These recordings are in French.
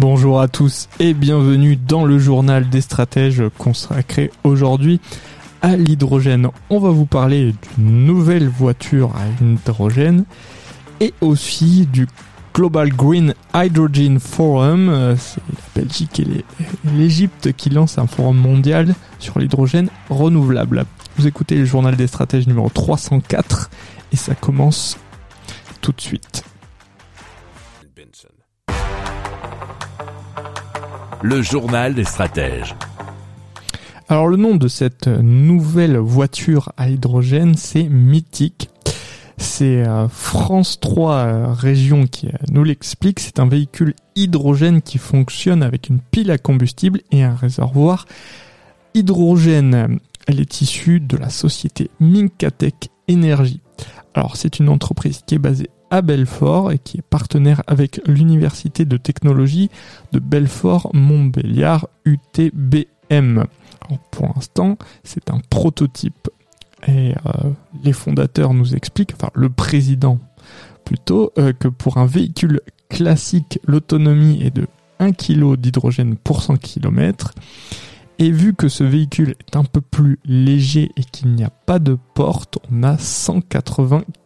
Bonjour à tous et bienvenue dans le journal des stratèges consacré aujourd'hui à l'hydrogène. On va vous parler d'une nouvelle voiture à hydrogène et aussi du Global Green Hydrogen Forum. Euh, c'est la Belgique et l'Égypte qui lancent un forum mondial sur l'hydrogène renouvelable. Vous écoutez le journal des stratèges numéro 304 et ça commence tout de suite. Le journal des stratèges. Alors le nom de cette nouvelle voiture à hydrogène, c'est Mythique. C'est euh, France 3 euh, Région qui euh, nous l'explique. C'est un véhicule hydrogène qui fonctionne avec une pile à combustible et un réservoir hydrogène. Elle est issue de la société Minkatech Energy. Alors c'est une entreprise qui est basée à Belfort et qui est partenaire avec l'Université de technologie de Belfort-Montbéliard UTBM. Alors, pour l'instant, c'est un prototype et euh, les fondateurs nous expliquent, enfin le président plutôt, euh, que pour un véhicule classique, l'autonomie est de 1 kg d'hydrogène pour 100 km. Et vu que ce véhicule est un peu plus léger et qu'il n'y a pas de porte, on a 180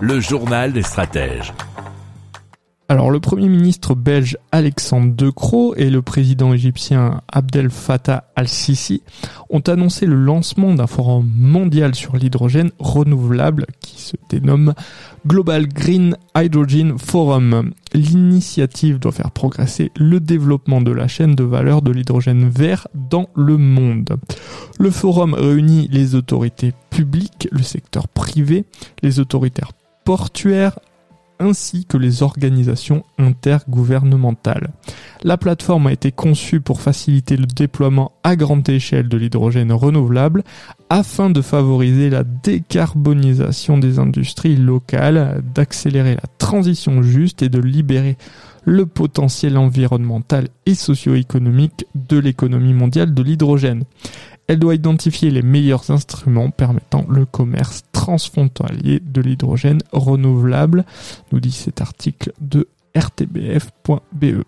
Le journal des stratèges. Alors le Premier ministre belge Alexandre De Croo et le président égyptien Abdel Fattah al-Sisi ont annoncé le lancement d'un forum mondial sur l'hydrogène renouvelable qui se dénomme Global Green Hydrogen Forum. L'initiative doit faire progresser le développement de la chaîne de valeur de l'hydrogène vert dans le monde. Le forum réunit les autorités publiques, le secteur privé, les autorités portuaires ainsi que les organisations intergouvernementales. La plateforme a été conçue pour faciliter le déploiement à grande échelle de l'hydrogène renouvelable afin de favoriser la décarbonisation des industries locales, d'accélérer la transition juste et de libérer le potentiel environnemental et socio-économique de l'économie mondiale de l'hydrogène. Elle doit identifier les meilleurs instruments permettant le commerce transfrontalier de l'hydrogène renouvelable, nous dit cet article de rtbf.be.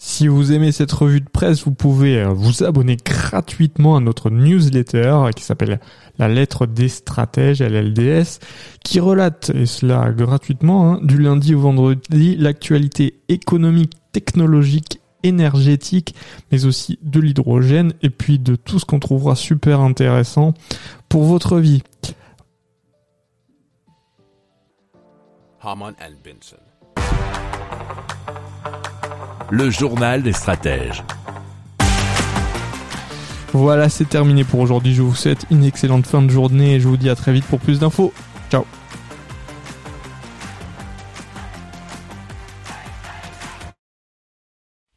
Si vous aimez cette revue de presse, vous pouvez euh, vous abonner gratuitement à notre newsletter qui s'appelle La lettre des stratèges, LLDS, qui relate, et cela gratuitement, hein, du lundi au vendredi, l'actualité économique, technologique énergétique, mais aussi de l'hydrogène et puis de tout ce qu'on trouvera super intéressant pour votre vie. Le journal des stratèges. Voilà, c'est terminé pour aujourd'hui. Je vous souhaite une excellente fin de journée et je vous dis à très vite pour plus d'infos.